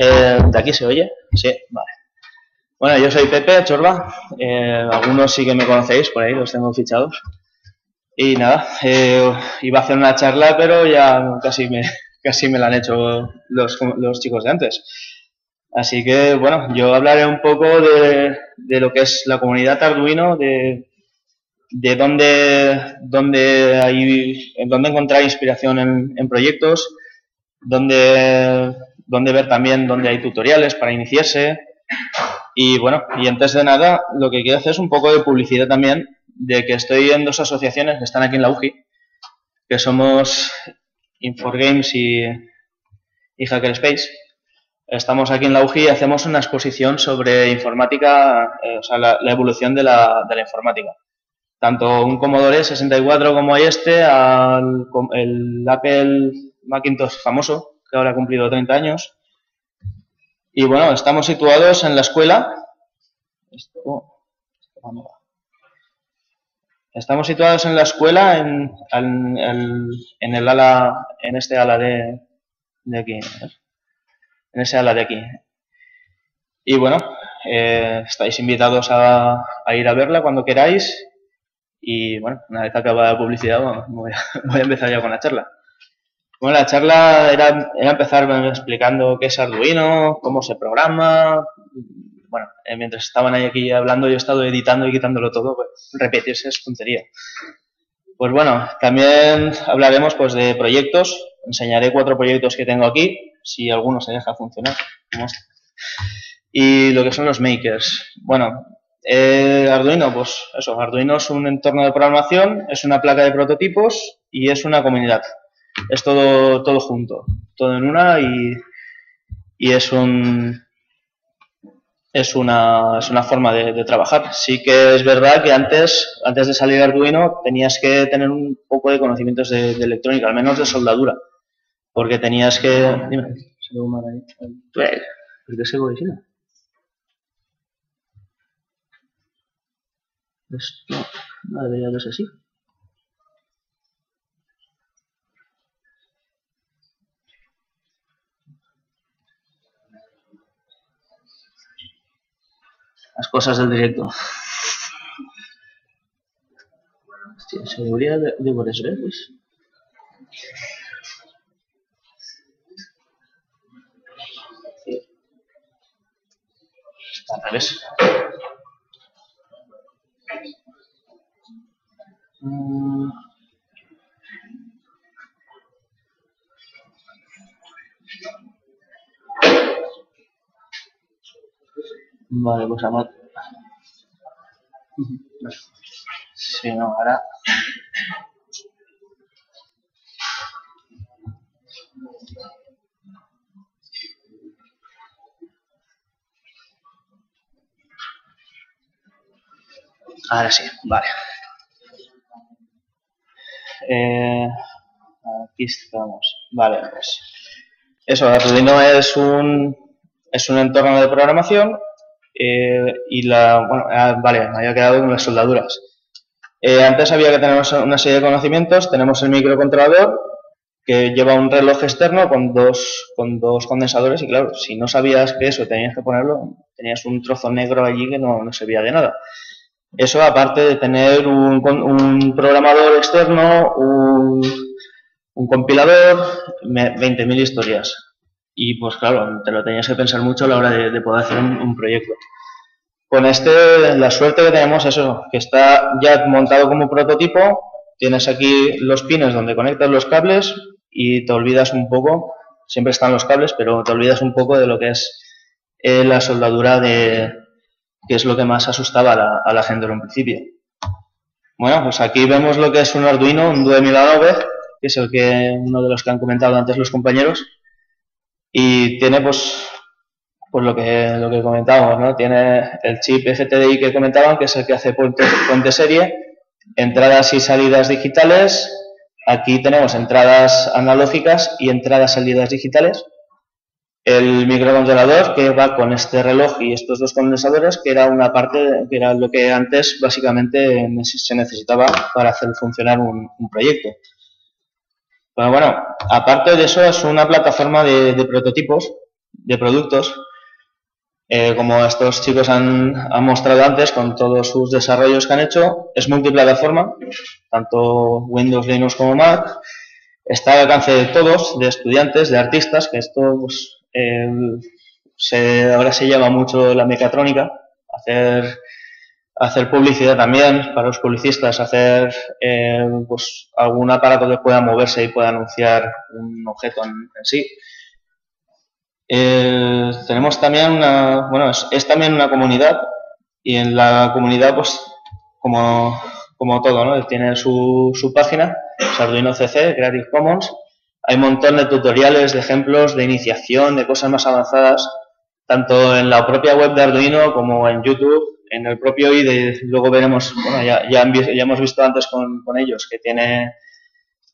Eh, ¿De aquí se oye? Sí, vale. Bueno, yo soy Pepe Chorba. Eh, algunos sí que me conocéis por ahí, los tengo fichados. Y nada, eh, iba a hacer una charla, pero ya casi me, casi me la han hecho los, los chicos de antes. Así que, bueno, yo hablaré un poco de, de lo que es la comunidad Arduino, de, de dónde, dónde, hay, dónde encontrar inspiración en, en proyectos, dónde, dónde ver también dónde hay tutoriales para iniciarse. Y bueno, y antes de nada, lo que quiero hacer es un poco de publicidad también de que estoy en dos asociaciones que están aquí en la UGI, que somos Inforgames y, y Hackerspace. Estamos aquí en la UGI y hacemos una exposición sobre informática, eh, o sea, la, la evolución de la, de la, informática. Tanto un Commodore 64 como este, al el Apple Macintosh famoso, ahora ha cumplido 30 años. Y bueno, estamos situados en la escuela. Oh, Estamos situados en la escuela, en, en, en, el ala, en este ala de, de aquí, en ese ala de aquí. Y bueno, eh, estáis invitados a, ir a verla cuando queráis. Y bueno, una vez acabada la publicidad, voy, a, empezar ya con la charla. Bueno, la charla era, empezar explicando qué es Arduino, cómo se programa, bueno, eh, mientras estaban ahí aquí hablando, yo he estado editando y quitándolo todo, pues repetirse es tontería. Pues bueno, también hablaremos pues de proyectos, enseñaré cuatro proyectos que tengo aquí, si alguno se deja funcionar. Y lo que son los makers. Bueno, eh, Arduino, pues eso, Arduino es un entorno de programación, es una placa de prototipos y es una comunidad. Es todo, todo junto, todo en una y, y es un, es una, es una forma de, trabajar. Sí que es verdad que antes, antes de salir Arduino tenías que tener un poco de conocimientos de, electrónica, al menos de soldadura, porque tenías que... Dime, se mal ahí. ¿Por qué se? Esto no debería de ser así. Las cosas del directo. Hostia, seguridad de, de por eso, ¿eh? Pues. Al revés. Mm. Vale, pues vamos. Sí, no, ahora. Ahora sí, vale. Eh, aquí estamos. Vale, pues. Eso, Arduino es un, es un entorno de programación eh, y la, bueno, ah, vale, me había quedado con las soldaduras. Eh, antes había que tener una serie de conocimientos. Tenemos el microcontrolador que lleva un reloj externo con dos, con dos condensadores y claro, si no sabías que eso tenías que ponerlo, tenías un trozo negro allí que no, no servía de nada. Eso aparte de tener un, un programador externo, un, un compilador, 20.000 historias. Y pues claro, te lo tenías que pensar mucho a la hora de, de poder hacer un, proyecto. Con este, la suerte que tenemos es eso, que está ya montado como prototipo, tienes aquí los pines donde conectas los cables y te olvidas un poco, siempre están los cables, pero te olvidas un poco de lo que es eh, la soldadura de, que es lo que más asustaba a la, a la gente en un principio. Bueno, pues aquí vemos lo que es un Arduino, un Due 1009, que es el que uno de los que han comentado antes los compañeros, y tiene pues pues lo que lo que comentábamos no tiene el chip FTDI que comentaban que es el que hace puente, puente serie entradas y salidas digitales. Aquí tenemos entradas analógicas y entradas salidas digitales. El microcontrolador que va con este reloj y estos dos condensadores que era una parte que era lo que antes básicamente se necesitaba para hacer funcionar un, un proyecto bueno, bueno, aparte de eso es una plataforma de, de, prototipos de productos, eh, como estos chicos han, mostrado antes con todos sus desarrollos que han hecho, es multiplataforma, tanto Windows, Linux como Mac, está al alcance de todos, de estudiantes, de artistas, que esto pues, se, ahora se llama mucho la mecatrónica, hacer, hacer publicidad también para los publicistas, hacer eh, pues, algún aparato que pueda moverse y pueda anunciar un objeto en, sí. Eh, tenemos también una, bueno, es, también una comunidad y en la comunidad, pues, como, como todo, ¿no? Tiene su, su página, es Arduino CC, Creative Commons, hay un montón de tutoriales, de ejemplos, de iniciación, de cosas más avanzadas, tanto en la propia web de Arduino como en YouTube, en el propio IDE. Luego veremos, bueno, ya, ya, hemos visto antes con, con, ellos que tiene,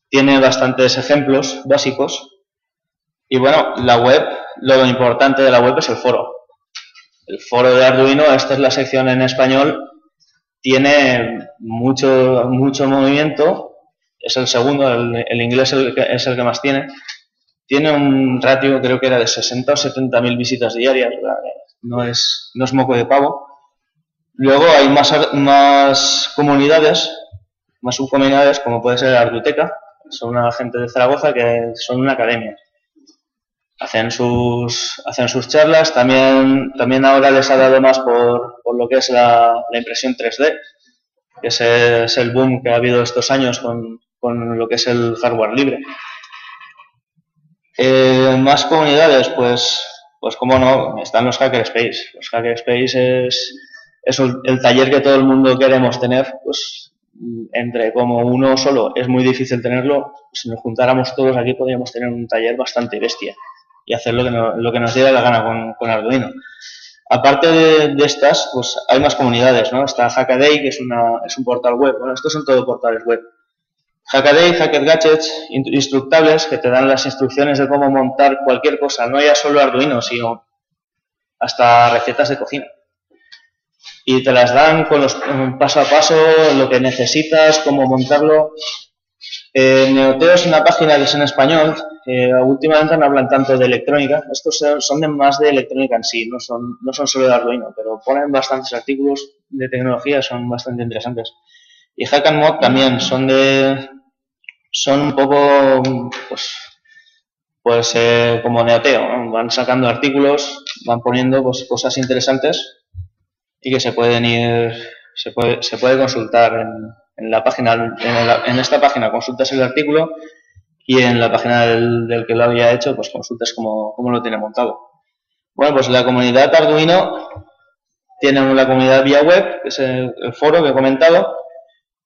tiene bastantes ejemplos básicos. Y bueno, la web, lo importante de la web es el foro. El foro de Arduino, esta es la sección en español, tiene mucho, mucho movimiento es el segundo, el, inglés es el que más tiene. Tiene un ratio, creo que era de 60 o 70 mil visitas diarias, no es, no es moco de pavo. Luego hay más, más comunidades, más subcomunidades, como puede ser Arduteca, son una gente de Zaragoza que son una academia. Hacen sus, hacen sus charlas, también, también ahora les ha dado más por, por lo que es la, la impresión 3D, que es el boom que ha habido estos años con, con lo que es el hardware libre. Eh, más comunidades, pues, pues como no, están los Hackerspace. Los Hackerspace es, es el taller que todo el mundo queremos tener, pues entre como uno solo es muy difícil tenerlo, si nos juntáramos todos aquí podríamos tener un taller bastante bestia y hacer lo que, lo que nos diera la gana con, con Arduino. Aparte de, estas, pues hay más comunidades, ¿no? Está Hackaday, que es, una, es un portal web. Bueno, estos son todos portales web. Hackaday, Hacker Gadgets, instructables que te dan las instrucciones de cómo montar cualquier cosa, no ya solo Arduino, sino hasta recetas de cocina. Y te las dan con los paso a paso, lo que necesitas, cómo montarlo. Eh, Neoteo es una página que es en español. Eh, últimamente no hablan tanto de electrónica. Estos son de más de electrónica en sí, no son, no son solo de Arduino, pero ponen bastantes artículos de tecnología, son bastante interesantes. Y Hack and Mod también son de, son un poco, pues, pues eh, como neoteo, van sacando artículos, van poniendo pues, cosas interesantes y que se pueden ir, se puede, se puede consultar en, en la página, en, esta página consultas el artículo y en la página del, que lo había hecho, pues consultas cómo, cómo, lo tiene montado. Bueno, pues la comunidad Arduino tiene la comunidad vía web, que es el foro que he comentado,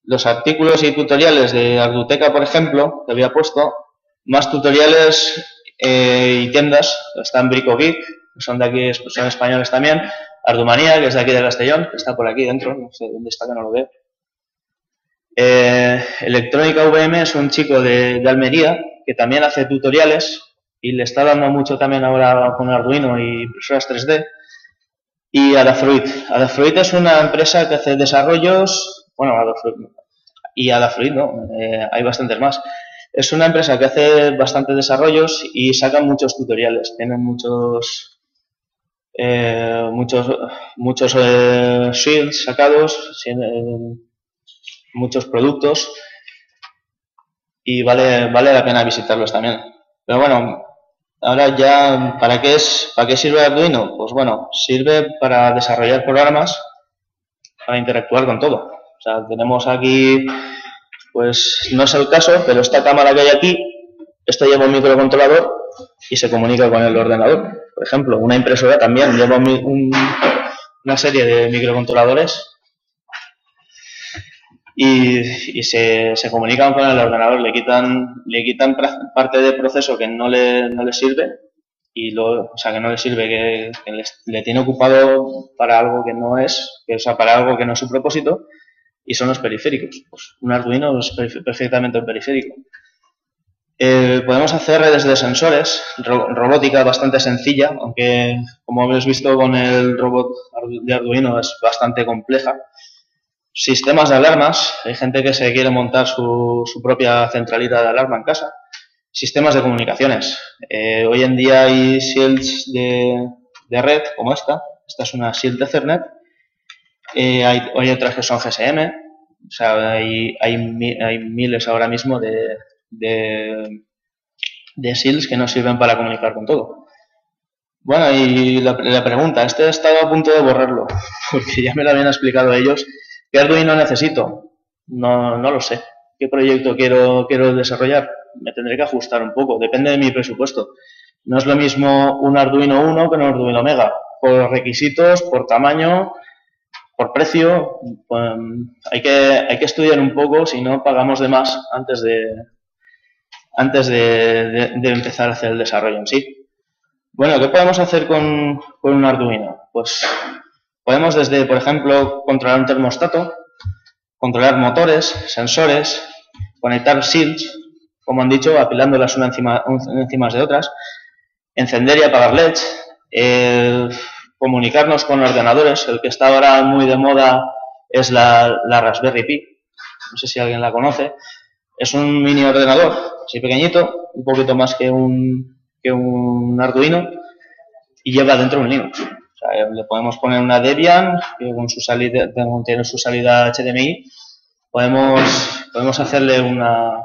los artículos y tutoriales de Arduteca, por ejemplo, que había puesto, más tutoriales eh, y tiendas, están BricoGeek, que son de aquí, son españoles también, Ardumanía, que es de aquí de Castellón, que está por aquí dentro, no sé dónde está, que no lo veo. Eh, Electrónica VM es un chico de, Almería que también hace tutoriales y le está dando mucho también ahora con Arduino y impresoras 3D. Y Adafruit. Adafruit es una empresa que hace desarrollos bueno, Adafruit, y Adafruit, ¿no? Eh, hay bastantes más. Es una empresa que hace bastantes desarrollos y saca muchos tutoriales. Tienen muchos eh, muchos muchos eh, shields sacados, muchos productos y vale vale la pena visitarlos también. Pero bueno, ahora ya ¿para qué es para qué sirve Arduino? Pues bueno, sirve para desarrollar programas para interactuar con todo. O sea, tenemos aquí, pues no es el caso, pero esta cámara que hay aquí, esto lleva un microcontrolador y se comunica con el ordenador. Por ejemplo, una impresora también lleva una serie de microcontroladores y, se, comunican con el ordenador, le quitan, le quitan parte del proceso que no le, no le sirve y lo, o sea, que no le sirve, que, le, tiene ocupado para algo que no es, o sea, para algo que no es su propósito y son los periféricos. Pues un Arduino es perfectamente un periférico. Eh, podemos hacer redes de sensores, robótica bastante sencilla, aunque como habéis visto con el robot de Arduino es bastante compleja. Sistemas de alarmas, hay gente que se quiere montar su, su propia centralita de alarma en casa. Sistemas de comunicaciones. Eh, hoy en día hay shields de, red como esta. Esta es una shield de Ethernet. Eh, hay, otras que son GSM. O sea, hay, hay, miles ahora mismo de, de, de que no sirven para comunicar con todo. Bueno, y la, pregunta, este he estado a punto de borrarlo, porque ya me lo habían explicado ellos. ¿Qué Arduino necesito? No, no lo sé. ¿Qué proyecto quiero, quiero desarrollar? Me tendré que ajustar un poco, depende de mi presupuesto. No es lo mismo un Arduino 1 que un Arduino Mega. Por requisitos, por tamaño, por precio, pues, hay, que, hay que estudiar un poco, si no pagamos de más antes de, antes de empezar a hacer el desarrollo en sí. Bueno, ¿qué podemos hacer con, un Arduino? Pues podemos desde, por ejemplo, controlar un termostato, controlar motores, sensores, conectar shields, como han dicho, apilándolas una encima, encima de otras, encender y apagar LEDs, comunicarnos con ordenadores. El que está ahora muy de moda es la, la, Raspberry Pi. No sé si alguien la conoce. Es un mini ordenador, así pequeñito, un poquito más que un, que un Arduino y lleva dentro un Linux. le podemos poner una Debian que con su salida, tiene su salida HDMI. Podemos, podemos hacerle una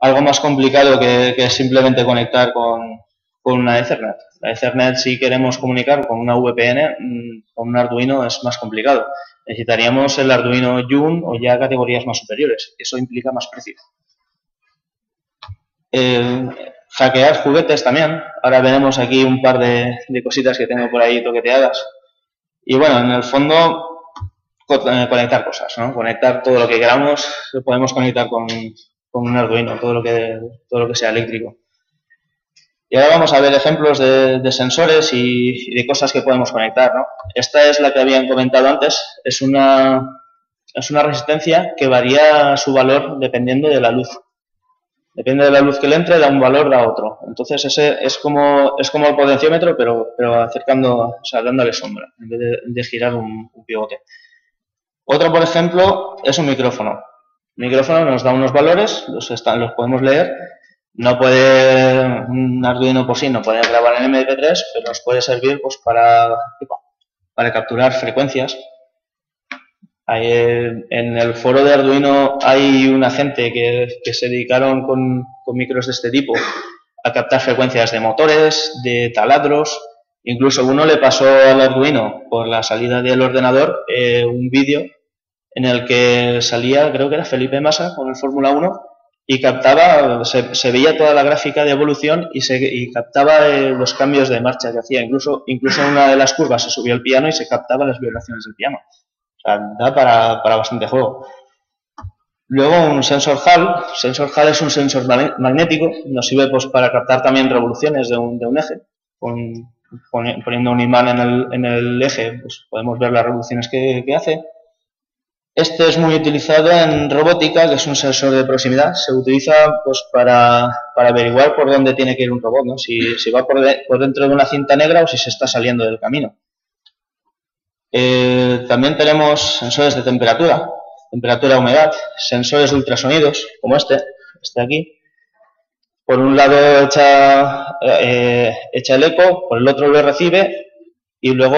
algo más complicado que, simplemente conectar con, con, una Ethernet. La Ethernet, si queremos comunicar con una VPN, mm, con un Arduino es más complicado. Necesitaríamos el Arduino Yun o ya categorías más superiores. Eso implica más precio. Eh, hackear juguetes también. Ahora veremos aquí un par de, cositas que tengo por ahí toqueteadas. Y bueno, en el fondo, eh, conectar cosas, ¿no? Conectar todo lo que queramos, lo podemos conectar con, un Arduino, todo lo, que, todo lo que sea eléctrico. Y ahora vamos a ver ejemplos de, sensores y, de cosas que podemos conectar, ¿no? Esta es la que habían comentado antes. Es una, es una resistencia que varía su valor dependiendo de la luz. Depende de la luz que le entre, da un valor, da otro. Entonces ese es como, es como el potenciómetro, pero, pero acercando, o sea, dándole sombra, en vez de, girar un, pivote. Otro, por ejemplo, es un micrófono. El micrófono nos da unos valores, los, están, los podemos leer. No puede, un Arduino por sí no puede grabar en MP3, pero nos puede servir pues, para, para capturar frecuencias en el foro de Arduino hay una gente que, se dedicaron con, micros de este tipo a captar frecuencias de motores, de taladros. Incluso uno le pasó al Arduino por la salida del ordenador eh, un vídeo en el que salía, creo que era Felipe Massa con el Fórmula 1 y captaba, se, veía toda la gráfica de evolución y, se, captaba eh, los cambios de marcha que hacía. Incluso, incluso en una de las curvas se subió el piano y se captaba las vibraciones del piano da para, para bastante juego. Luego un sensor HAL. Sensor HAL es un sensor magnético, nos sirve pues, para captar también revoluciones de un, de un eje. Con, poniendo un imán en el, en el, eje, pues podemos ver las revoluciones que, que, hace. Este es muy utilizado en robótica, que es un sensor de proximidad. Se utiliza pues, para, para averiguar por dónde tiene que ir un robot, ¿no? si, si va por, dentro de una cinta negra o si se está saliendo del camino. Eh, también tenemos sensores de temperatura, temperatura, humedad, sensores de ultrasonidos, como este, este aquí. Por un lado echa, eh, echa el eco, por el otro lo recibe y luego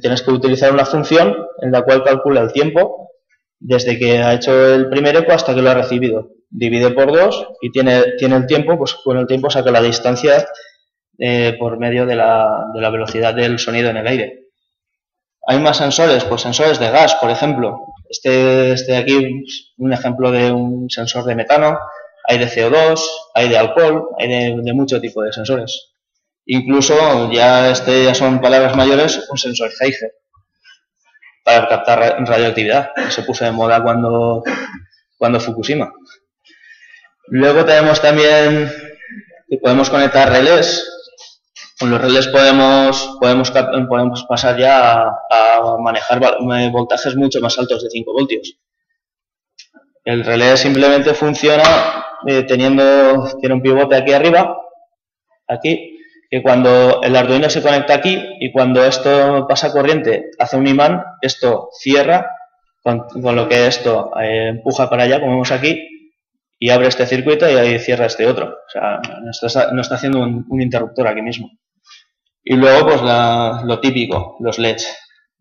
tienes que utilizar una función en la cual calcula el tiempo desde que ha hecho el primer eco hasta que lo ha recibido. Divide por dos y tiene, tiene el tiempo, pues con el tiempo saca la distancia eh, por medio de la, de la velocidad del sonido en el aire. Hay más sensores, pues sensores de gas, por ejemplo. Este, este de aquí es un ejemplo de un sensor de metano, hay de CO2, hay de alcohol, hay de, mucho tipo de sensores. Incluso, ya este ya son palabras mayores, un sensor Geiger para captar radioactividad, se puso de moda cuando, cuando Fukushima. Luego tenemos también que podemos conectar relés, con los relés podemos, podemos, podemos pasar ya a, manejar voltajes mucho más altos de 5 voltios. El relé simplemente funciona eh, teniendo, tiene un pivote aquí arriba, aquí, que cuando el Arduino se conecta aquí y cuando esto pasa corriente hace un imán, esto cierra, con, lo que esto eh, empuja para allá, como vemos aquí, y abre este circuito y ahí cierra este otro. O sea, no está, no está haciendo un, interruptor aquí mismo. Y luego, pues lo típico, los LEDs.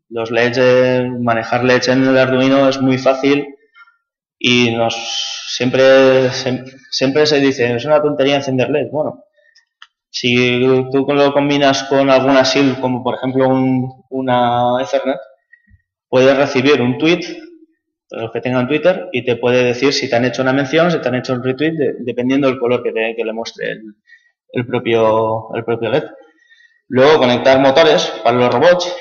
Los LEDs, eh, manejar LEDs en el Arduino es muy fácil y nos siempre, siempre se dice, es una tontería encender LEDs. Bueno, si tú lo combinas con alguna SIL, como por ejemplo un, una Ethernet, puedes recibir un tweet, los que tengan Twitter, y te puede decir si te han hecho una mención, si te han hecho un retweet, dependiendo del color que, que le muestre el, propio, el LED. Luego conectar motores para los robots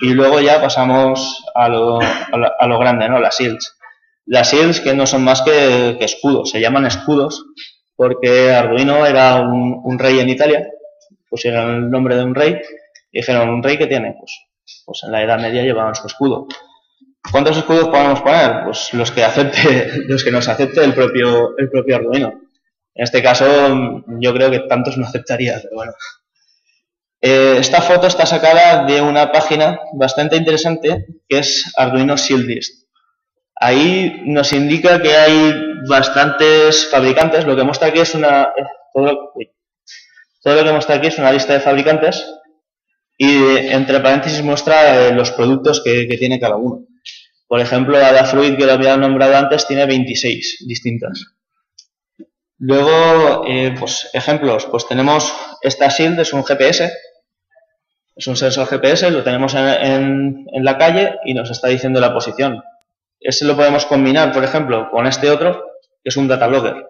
y luego ya pasamos a lo, a lo, grande, ¿no? Las SILs. Las SILs que no son más que escudos, se llaman escudos porque Arduino era un, rey en Italia, pusieron el nombre de un rey y dijeron, ¿un rey que tiene? Pues, pues en la Edad Media llevaban su escudo. ¿Cuántos escudos podemos poner? Pues los que acepte, los que nos acepte el propio, el propio Arduino. En este caso, yo creo que tantos no aceptaría, pero bueno. Eh, esta foto está sacada de una página bastante interesante que es Arduino Shieldist. Ahí nos indica que hay bastantes fabricantes. Lo que muestra aquí es una todo, lo que muestra aquí es una lista de fabricantes y entre paréntesis muestra eh, los productos que, tiene cada uno. Por ejemplo, Adafruit, que lo había nombrado antes, tiene 26 distintas. Luego, eh, pues ejemplos, pues tenemos esta SHIELD, es un GPS, es un sensor GPS, lo tenemos en la calle y nos está diciendo la posición. Ese lo podemos combinar, por ejemplo, con este otro, que es un data logger.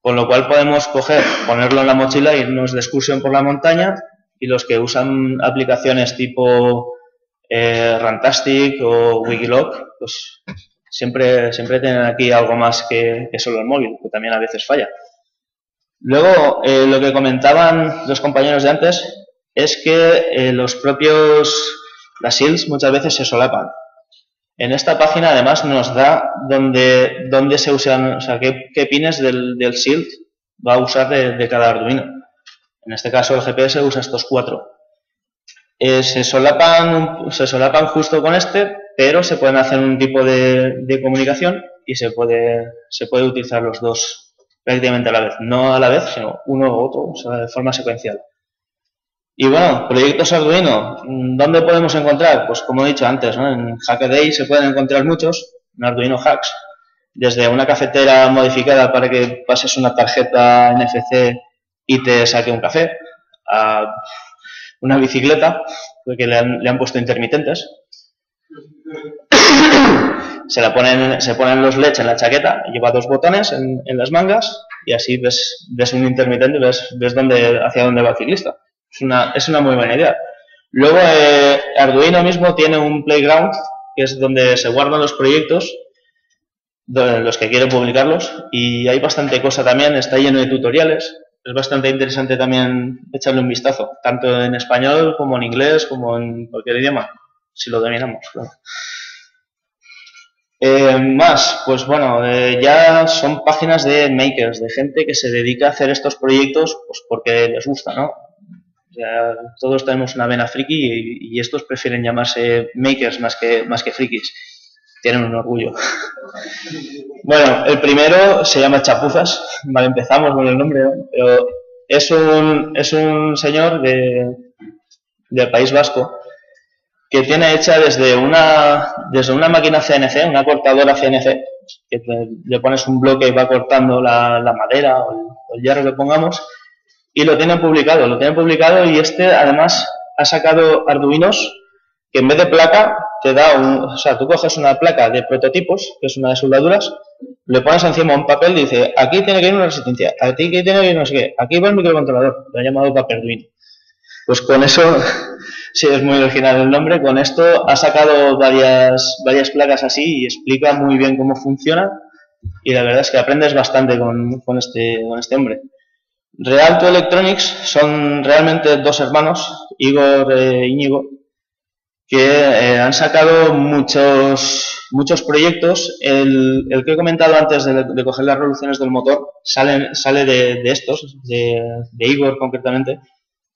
Con lo cual podemos coger, ponerlo en la mochila, irnos de excursión por la montaña y los que usan aplicaciones tipo eh, Rantastic o Wikilog, pues siempre, siempre tienen aquí algo más que, solo el móvil, que también a veces falla. Luego, eh, lo que comentaban los compañeros de antes es que eh, los propios, las SILs muchas veces se solapan. En esta página además nos da dónde, dónde se usan, o sea, qué, pines del, del SILT va a usar de, cada Arduino. En este caso el GPS usa estos cuatro. Eh, se, solapan, se solapan justo con este, pero se pueden hacer un tipo de, de comunicación y se puede, se puede utilizar los dos prácticamente a la vez. No a la vez, sino uno u otro, o sea, de forma secuencial. Y bueno, proyectos Arduino, ¿dónde podemos encontrar? Pues como he dicho antes, ¿no? en Hackaday se pueden encontrar muchos, en Arduino Hacks, desde una cafetera modificada para que pases una tarjeta NFC y te saque un café, a una bicicleta, porque le han, le han puesto intermitentes. se, la ponen, se ponen los LEDs en la chaqueta, lleva dos botones en, en las mangas y así ves, ves un intermitente y ves, ves hacia dónde va el ciclista. Es una, es una muy buena idea. Luego, eh, Arduino mismo tiene un playground, que es donde se guardan los proyectos, los que quieren publicarlos, y hay bastante cosa también, está lleno de tutoriales. Es bastante interesante también echarle un vistazo, tanto en español como en inglés, como en cualquier idioma, si lo dominamos. Eh, más, pues bueno, eh, ya son páginas de makers, de gente que se dedica a hacer estos proyectos pues porque les gusta, ¿no? Todos tenemos una vena friki y, estos prefieren llamarse makers más que, más que frikis. Tienen un orgullo. bueno, el primero se llama Chapuzas. Vale, empezamos con el nombre, pero es un, es un señor de, del País Vasco que tiene hecha desde una, desde una máquina CNC, una cortadora CNC, que le pones un bloque y va cortando la, madera o el, o el hierro que pongamos, y lo tienen publicado, lo tienen publicado y este además ha sacado Arduinos que en vez de placa te da un, o sea, tú coges una placa de prototipos, que es una de soldaduras, le pones encima un papel y dice, aquí tiene que ir una resistencia, aquí tiene que ir no sé qué, aquí va el microcontrolador, lo han llamado papel Arduino. Pues con eso, sí es muy original el nombre, con esto ha sacado varias, varias placas así y explica muy bien cómo funciona y la verdad es que aprendes bastante con, con, este, con este hombre. Realto Electronics son realmente dos hermanos, Igor e Íñigo, que eh, han sacado muchos, muchos proyectos. El, que he comentado antes de, coger las revoluciones del motor sale, sale de, estos, de, Igor concretamente,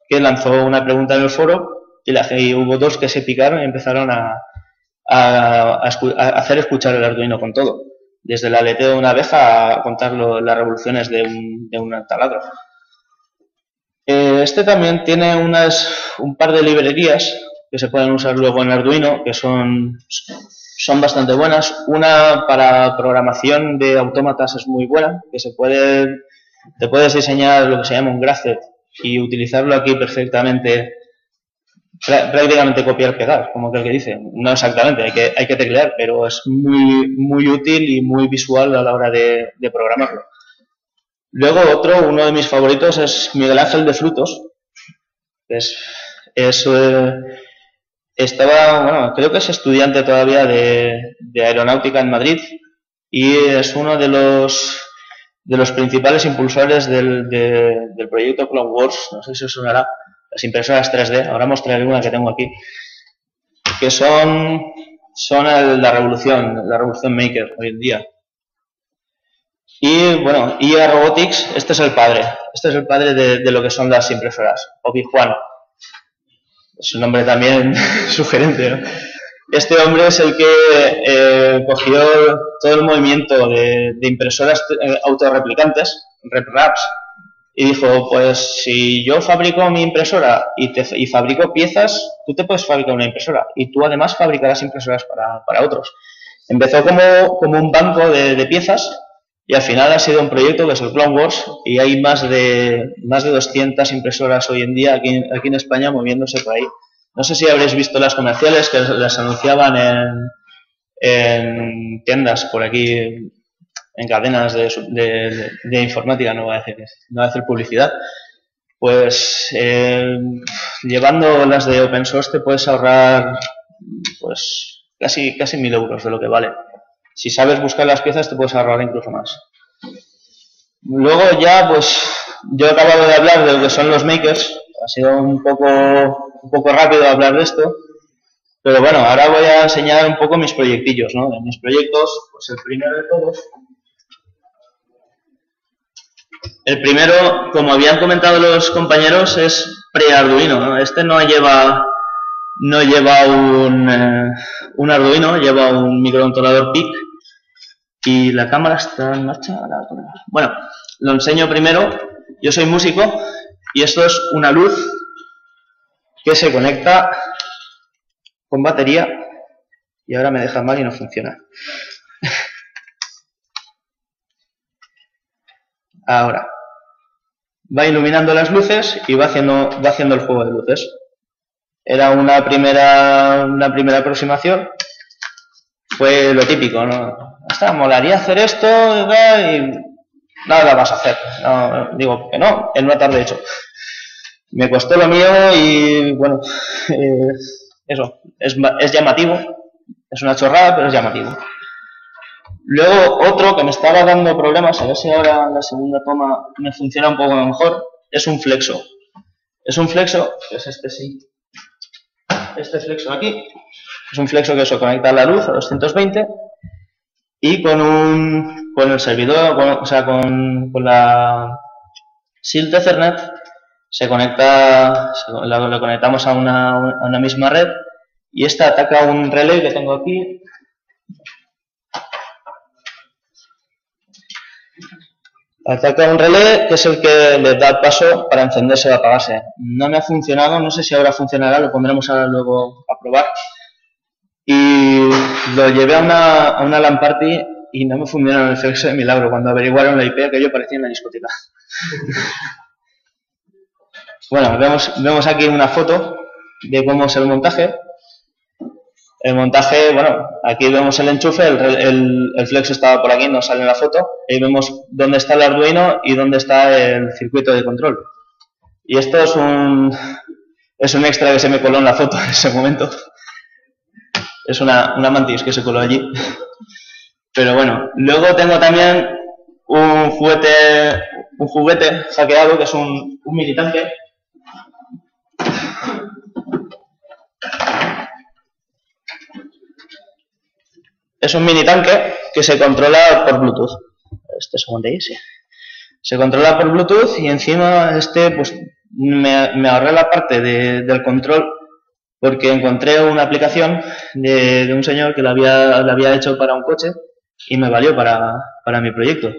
que lanzó una pregunta en el foro y, hubo dos que se picaron y empezaron a, a, hacer escuchar el Arduino con todo. desde el aleteo de una abeja a contar las revoluciones de un, de un taladro. Eh, este también tiene unas, un par de librerías que se pueden usar luego en Arduino, que son, bastante buenas. Una para programación de autómatas es muy buena, que se puede, te puedes diseñar lo que se llama un graphet y utilizarlo aquí perfectamente, prácticamente copiar-pegar, como que dice. No exactamente, hay que, hay que teclear, pero es muy, muy útil y muy visual a la hora de, programarlo. Luego otro, uno de mis favoritos es Miguel Ángel de Frutos. Es, es eh, estaba, bueno, creo que es estudiante todavía de, aeronáutica en Madrid y es uno de los de los principales impulsores del, del proyecto Clone Wars, no sé si os sonará, las impresoras 3D, ahora mostraré una que tengo aquí, que son, son la revolución, la revolución maker hoy en día. Y bueno, IA Robotics, este es el padre, este es el padre de, de lo que son las impresoras, Obi Juan. Es un nombre también sugerente. Este hombre es el que eh, cogió todo el movimiento de, impresoras eh, autorreplicantes, RepRaps, y dijo, pues si yo fabrico mi impresora y, te, y fabrico piezas, tú te puedes fabricar una impresora y tú además fabricarás impresoras para, otros. Empezó como, como un banco de, de, piezas y al final ha sido un proyecto que es el Clone Wars y hay más de, más de 200 impresoras hoy en día aquí, aquí en España moviéndose por ahí. No sé si habréis visto las comerciales que las anunciaban en, en tiendas por aquí, en cadenas de, de, informática, no voy, a decir, no voy a hacer publicidad. Pues eh, llevando las de open source te puedes ahorrar pues casi, casi mil euros de lo que vale si sabes buscar las piezas te puedes ahorrar incluso más. Luego ya, pues, yo he acabado de hablar de lo que son los makers. Ha sido un poco, un poco rápido hablar de esto. Pero bueno, ahora voy a enseñar un poco mis proyectillos, ¿no? De mis proyectos, pues el primero de todos. El primero, como habían comentado los compañeros, es pre-Arduino. Este no lleva, no lleva un, eh, un Arduino, lleva un microcontrolador PIC y la cámara está en marcha. Bueno, lo enseño primero. Yo soy músico y esto es una luz que se conecta con batería y ahora me deja mal y no funciona. Ahora, va iluminando las luces y va haciendo, va haciendo el juego de luces. Era una primera, una primera aproximación fue lo típico, ¿no? Hasta molaría hacer esto y nada la vas a hacer. digo que no, en una tarde hecho. Me costó lo mío y bueno, eso, es, es llamativo, es una chorrada, pero es llamativo. Luego otro que me estaba dando problemas, a ver si ahora la segunda toma me funciona un poco mejor, es un flexo. Es un flexo, es este sí, este flexo aquí, es un flexo que se conecta a la luz a 220 y con un con el servidor, o sea, con, con la SIL Ethernet se conecta, lo, conectamos a una, a una misma red y esta ataca un relé que tengo aquí Ataca un relé que es el que le da paso para encenderse o apagarse. No me ha funcionado, no sé si ahora funcionará, lo pondremos ahora luego a probar y lo llevé a una, a una LAN y no me funcionó el flexo de milagro cuando averiguaron la IP que yo parecía en la discoteca. bueno, vemos, vemos aquí una foto de cómo es el montaje. El montaje, bueno, aquí vemos el enchufe, el, el, el, flexo estaba por aquí, no sale en la foto. Ahí vemos dónde está el Arduino y dónde está el circuito de control. Y esto es un, es un extra que se me coló en la foto en ese momento es una, mantis que se coló allí. Pero bueno, luego tengo también un juguete, un juguete hackeado que es un, un mini tanque. Es un mini tanque que se controla por Bluetooth. Este segundo ahí, sí. Se controla por Bluetooth y encima este, pues me, me la parte del control porque encontré una aplicación de, un señor que la había, hecho para un coche y me valió para, para mi proyecto.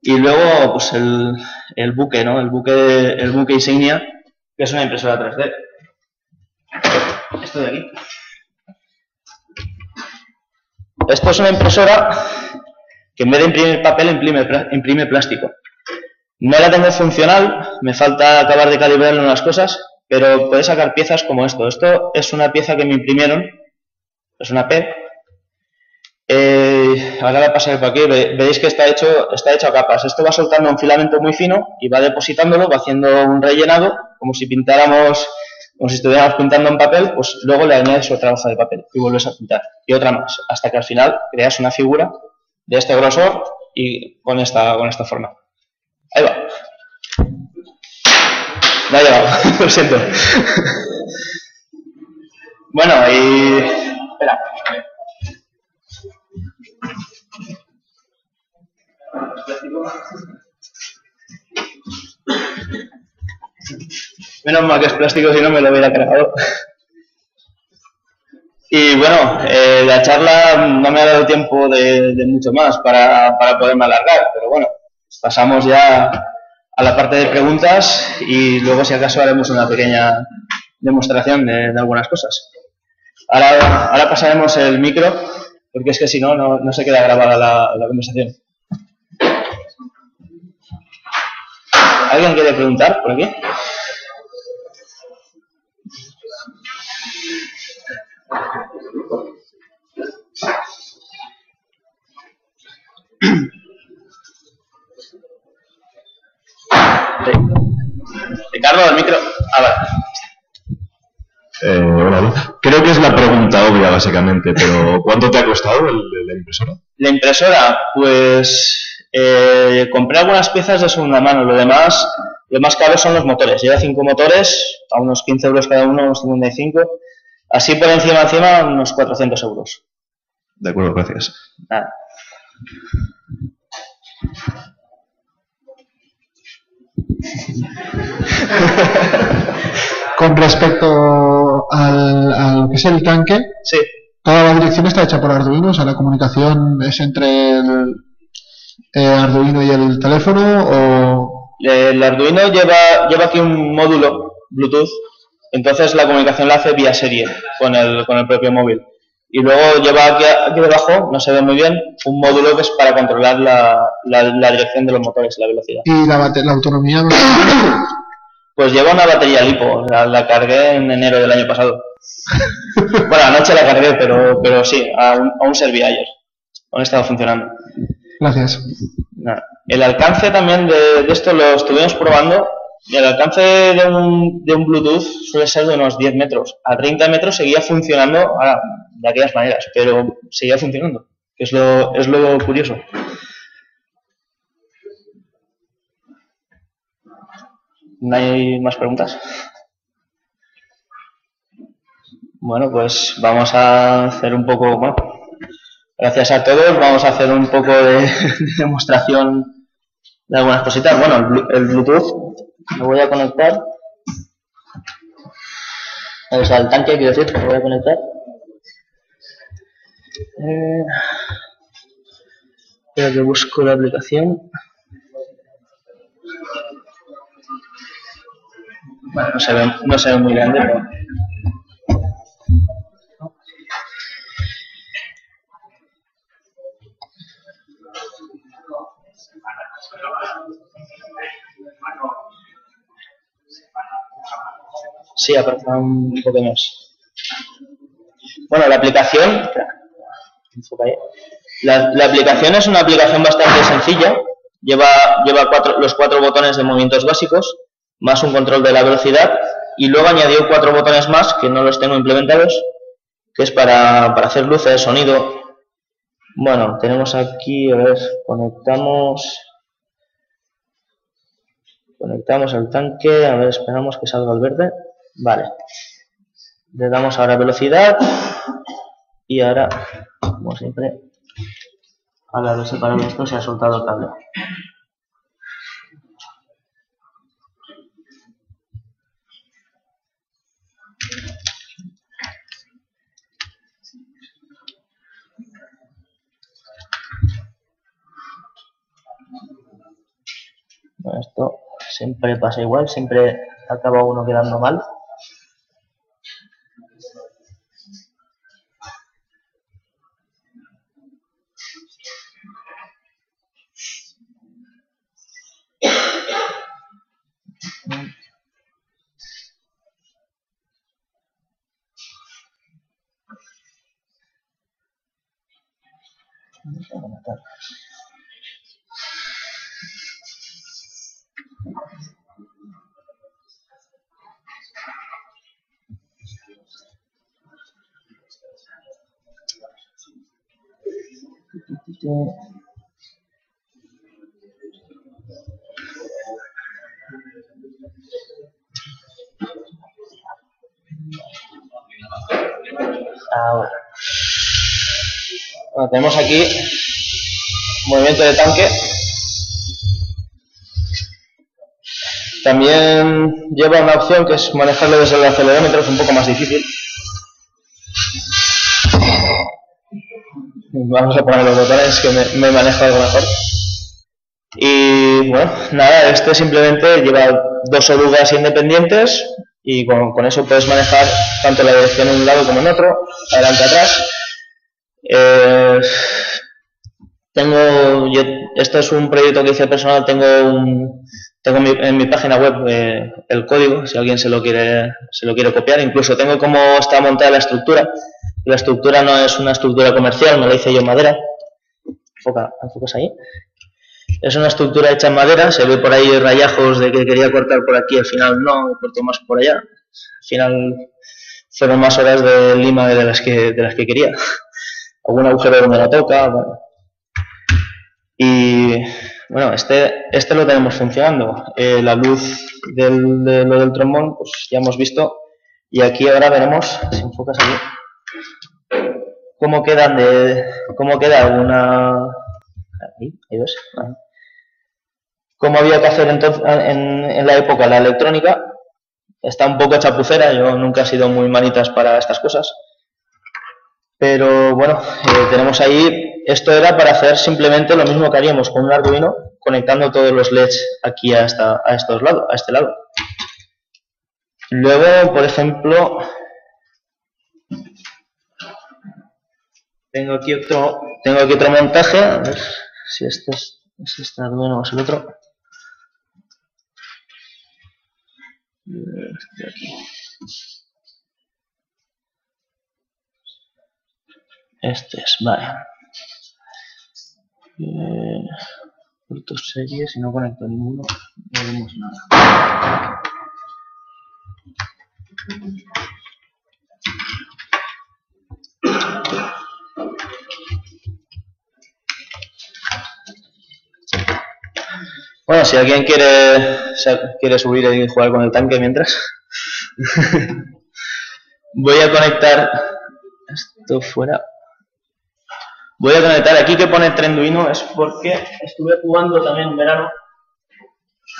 Y luego, pues el, el, buque, ¿no? El buque, el buque insignia, que es una impresora 3D. Esto de aquí. Esto es una impresora que en vez de imprimir papel imprime, imprime plástico. No la tengo funcional, me falta acabar de calibrarle unas cosas, pero puede sacar piezas como esto. Esto es una pieza que me imprimieron, es una P. Eh, ahora la pasaré por aquí, veis que está hecho, está hecho a capas. Esto va soltando un filamento muy fino y va depositándolo, va haciendo un rellenado, como si pintáramos, como si estuviéramos pintando en papel, pues luego le añades otra hoja de papel y vuelves a pintar. Y otra más, hasta que al final creas una figura de este grosor y con esta, con esta forma. Ahí va. Me ha llegado, lo siento. bueno, y... Espera. Menos mal que es plástico, si no me lo hubiera cargado. Y bueno, eh, la charla no me ha dado tiempo de, mucho más para, para, poderme alargar, pero bueno, pasamos ya a la parte de preguntas y luego si acaso haremos una pequeña demostración de, algunas cosas. Ahora, pasaremos el micro, porque es que si no, no, se queda grabada la, conversación. ¿Alguien quiere preguntar por aquí? Ricardo, básicamente, pero ¿cuánto te ha costado la impresora? La impresora, pues eh, compré algunas piezas de segunda mano. Lo demás, lo más caro son los motores. Lleva cinco motores, a unos 15 euros cada uno, unos 55. Así por encima, encima, unos 400 euros. De acuerdo, gracias. Nada. Con respecto al, lo que es el tanque, sí. toda la dirección está hecha por Arduino, o sea, la comunicación es entre el Arduino y el teléfono o... El Arduino lleva, lleva aquí un módulo Bluetooth, entonces la comunicación la hace vía serie con el, con el propio móvil. Y luego lleva aquí, aquí, debajo, no se ve muy bien, un módulo que es para controlar la, la, dirección de los motores, la velocidad. ¿Y la, la autonomía? Pues lleva una batería lipo, la, cargué en enero del año pasado. bueno, anoche la cargué, pero, pero sí, aún, aún servía ayer. Aún estaba funcionando. Gracias. El alcance también de, de esto lo estuvimos probando y el alcance de un, de un Bluetooth suele ser de unos 10 metros. A 30 metros seguía funcionando ahora, de aquellas maneras, pero seguía funcionando, que es lo, es lo curioso. ¿No hay más preguntas? Bueno, pues vamos a hacer un poco, bueno, gracias a todos, vamos a hacer un poco de, demostración de algunas cositas. Bueno, el, Bluetooth lo voy a conectar. O sea, el tanque, quiero decir, lo voy a conectar. Eh, espera que busco la aplicación. Bueno, no se ve, no se ve muy grande, pero... Sí, aparece un poco más. Bueno, la aplicación... La, la, aplicación es una aplicación bastante sencilla. Lleva, lleva cuatro, los cuatro botones de movimientos básicos, más un control de la velocidad, y luego añadió cuatro botones más que no los tengo implementados, que es para, para hacer luces, sonido. Bueno, tenemos aquí, a ver, conectamos conectamos el tanque, a ver, esperamos que salga el verde. Vale. Le damos ahora velocidad y ahora, como siempre, ahora de separar esto se ha soltado el cable. Esto siempre pasa igual, siempre acaba uno quedando mal. Ahora. Bueno, tenemos aquí movimiento de tanque. También lleva una opción que es manejarlo desde el acelerómetro, es un poco más difícil. Vamos a poner los botones que me, me manejo algo mejor. Y bueno, nada, este simplemente lleva dos orugas independientes y con, eso puedes manejar tanto la dirección en un lado como en otro, adelante atrás. Eh, tengo, yo, esto es un proyecto que hice personal, tengo un, tengo mi, en mi página web eh, el código, si alguien se lo quiere, se lo quiere copiar, incluso tengo cómo está montada la estructura. La estructura no es una estructura comercial, me la hice yo en madera. Enfoca, enfocas ahí. Es una estructura hecha en madera, se ve por ahí rayajos de que quería cortar por aquí, al final no, corto más por allá. Al final fueron más horas de lima de las que, de las que quería. Algún agujero donde no toca, bueno. Y bueno, este, este lo tenemos funcionando. Eh, la luz del, de lo del trombón, pues ya hemos visto. Y aquí ahora veremos, si enfocas aquí, cómo quedan de, cómo queda una, ahí, hay dos, cómo había que hacer entonces en, en la época la electrónica. Está un poco chapucera, yo nunca he sido muy manitas para estas cosas. Pero bueno, eh, tenemos ahí, esto era para hacer simplemente lo mismo que haríamos con un Arduino, conectando todos los LEDs aquí a, a estos lados, a este lado. Luego, por ejemplo, tengo aquí otro, tengo aquí otro montaje, a ver si este es, es este Arduino o es el otro. Este. Este es, vale. Eh, series, si no conecto ninguno, no vemos nada. Bueno, si alguien quiere, quiere subir y jugar con el tanque mientras, voy a conectar esto fuera. Voy a conectar aquí que pone Trenduino es porque estuve jugando también en verano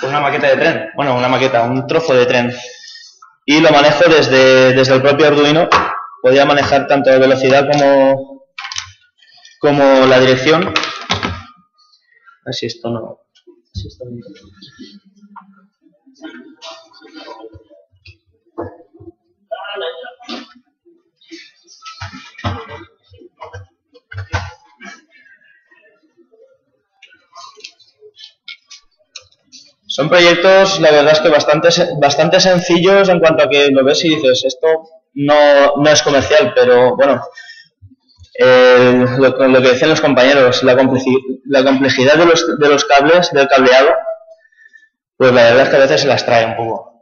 con una maqueta de tren. Bueno, una maqueta, un trozo de tren. Y lo manejo desde, desde el propio Arduino. Podía manejar tanto la velocidad como, como la dirección. A ver si esto no. Si esto no... Son proyectos, la verdad es que bastante, bastante sencillos en cuanto a que lo ves y dices, esto no, no es comercial, pero bueno, eh, lo, que decían los compañeros, la, complejidad, la complejidad de los, de los cables, del cableado, pues la verdad es que a veces se las trae un poco.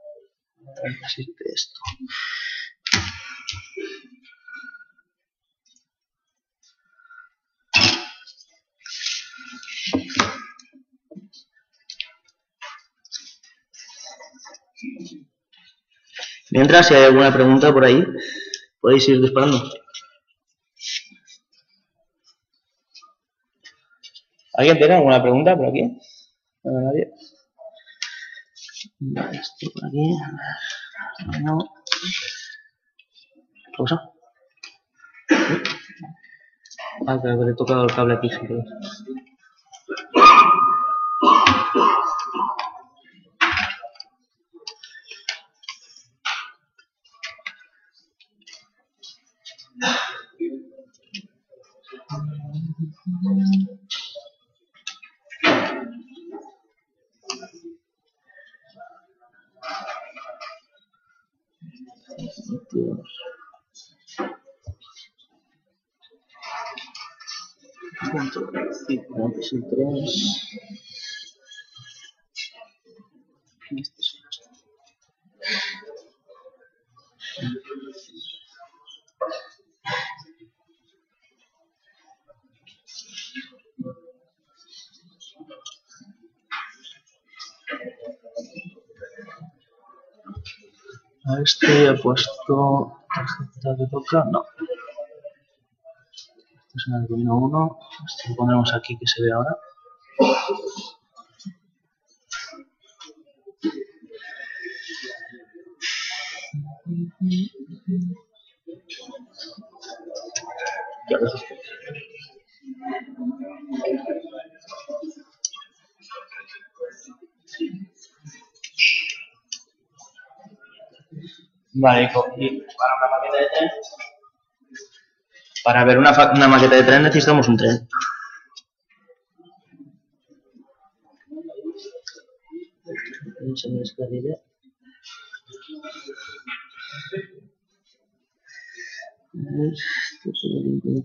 Esto. Mientras, si hay alguna pregunta por ahí, podéis ir disparando. ¿Alguien tiene alguna pregunta por aquí? No, nadie. Vale, esto por aquí. No. ¿Qué cosa? Ah, creo que le he tocado el cable aquí. Sí, Punto, sí, punto, sí, tres. Este A este he puesto tarjeta que toca, no. Este es un Arduino 1, este lo ponemos aquí que se ve ahora. Vale, y para una maqueta de tren, para ver una, una maqueta de tren necesitamos un tren.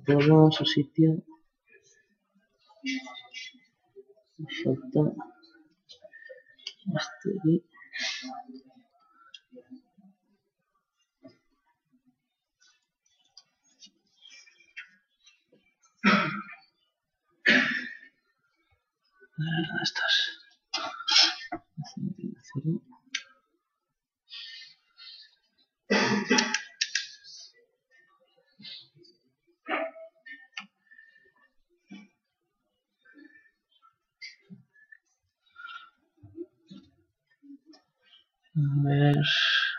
Todo su sitio. Falta este ¿Dónde estás? A ver,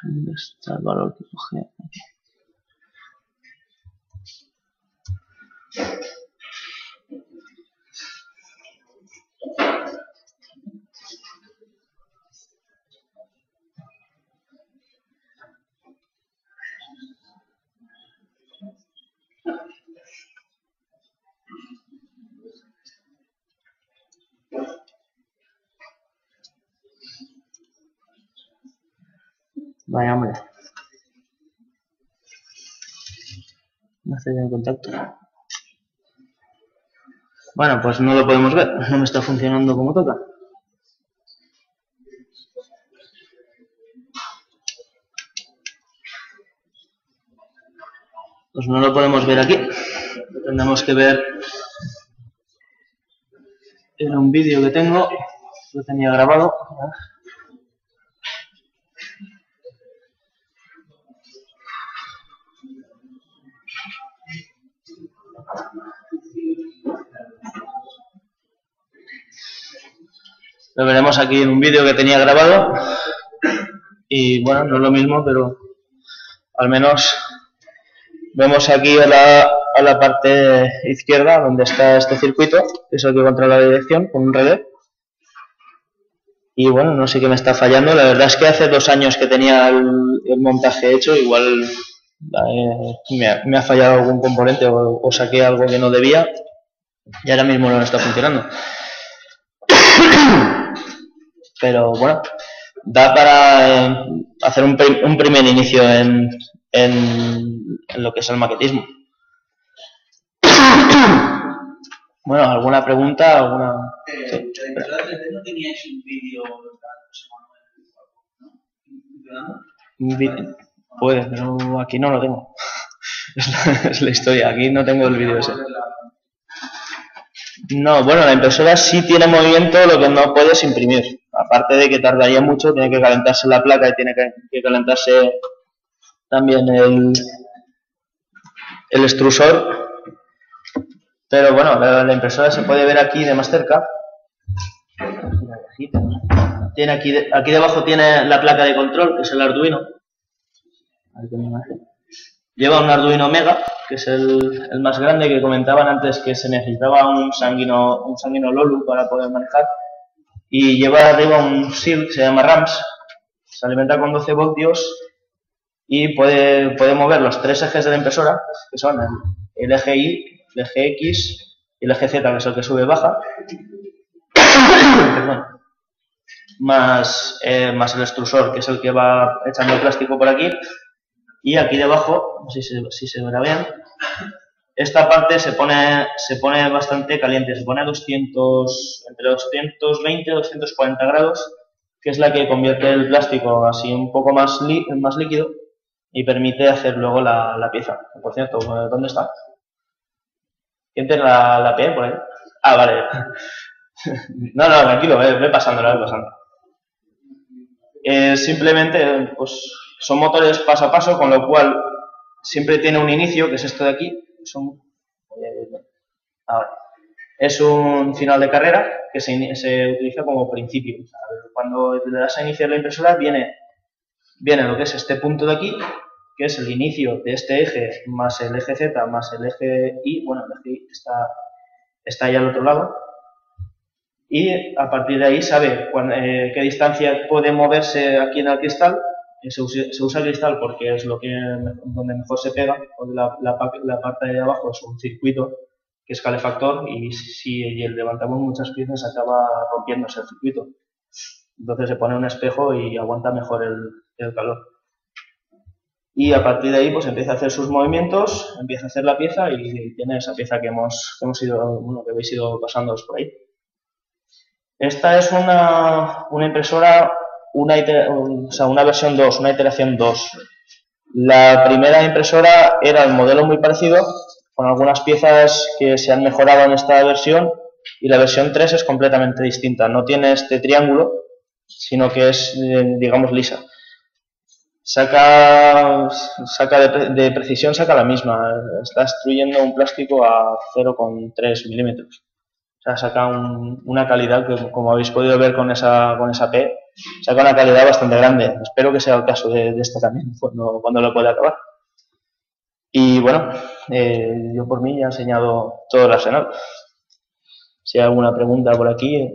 ¿dónde está el valor que coge? Aquí. Vaya hombre. No hace bien Bueno, pues no lo podemos ver. No me está funcionando como toca. Pues no lo podemos ver aquí. Lo tendremos que ver en un vídeo que tengo. Lo tenía grabado. Lo veremos aquí en un vídeo que tenía grabado. Y bueno, no es lo mismo, pero al menos vemos aquí a la, a la parte izquierda donde está este circuito, que es el que controla la dirección con un relé. Y bueno, no sé qué me está fallando. La verdad es que hace dos años que tenía el, el montaje hecho, igual eh, me, ha, me, ha, fallado algún componente o, o, saqué algo que no debía y ahora mismo no está funcionando. Pero bueno, da para eh, hacer un, un, primer inicio en, en, en, lo que es el maquetismo. Bueno, ¿alguna pregunta? ¿Alguna... Eh, sí. ¿No teníais un vídeo Un vídeo. Puede, pero aquí no lo tengo. Es la, historia, aquí no tengo el vídeo ese. No, bueno, la impresora sí tiene movimiento, lo que no puedes imprimir. Aparte de que tardaría mucho, tiene que calentarse la placa y tiene que, que calentarse también el, el extrusor. Pero bueno, la, la, impresora se puede ver aquí de más cerca. Tiene aquí, aquí debajo tiene la placa de control, que es el Arduino. Lleva un Arduino Mega, que es el, más grande que comentaban antes que se necesitaba un sanguino, un sanguino Lolu para poder manejar. Y lleva arriba un SIL que se llama RAMS, se alimenta con 12 voltios y puede, puede mover los tres ejes de la impresora, que son el, eje Y, el eje X y el eje Z, que es el que sube y baja, más, eh, más el extrusor, que es el que va echando el plástico por aquí, y aquí debajo, si se, si se verá bien, esta parte se pone, se pone bastante caliente, se pone a 200, entre 220 y 240 grados, que es la que convierte el plástico así un poco más, más líquido y permite hacer luego la, pieza. Por cierto, ¿dónde está? ¿Quién tiene la, la P por ahí? Ah, vale. No, no, tranquilo, ve, ve pasando, ve pasando. Eh, simplemente, pues, son motores paso a paso, con lo cual siempre tiene un inicio, que es esto de aquí. Eh. Es un final de carrera que se, utiliza como principio. Cuando le das a iniciar la impresora, viene, viene lo que es este punto de aquí, que es el inicio de este eje más el eje Z más el eje Y. Bueno, el eje Y está, está ahí al otro lado y a partir de ahí sabe eh, qué distancia puede moverse aquí en el cristal. Se usa, se usa cristal porque es lo que donde mejor se pega, porque la, la la parte de abajo es un circuito que es calefactor y si y el levantamos muchas piezas acaba rompiéndose el circuito. Entonces se pone un espejo y aguanta mejor el, el calor. Y a partir de ahí pues empieza a hacer sus movimientos, empieza a hacer la pieza y tiene esa pieza que hemos, que hemos ido, bueno, que habéis ido pasándoos por ahí. Esta es una, una impresora, una, o sea, una versión 2, una iteración 2. La primera impresora era el modelo muy parecido, con algunas piezas que se han mejorado en esta versión, y la versión 3 es completamente distinta. No tiene este triángulo, sino que es, eh, digamos, lisa. Saca, saca de, de precisión, saca la misma. Está extruyendo un plástico a 0,3 milímetros. O sea, saca un- una calidad que, como habéis podido ver con esa, con esa P, saca una calidad bastante grande. Espero que sea el caso de, esta también, cuando, cuando lo pueda acabar. Y bueno, eh, yo por mí ya he enseñado todo el arsenal. Si hay alguna pregunta por aquí,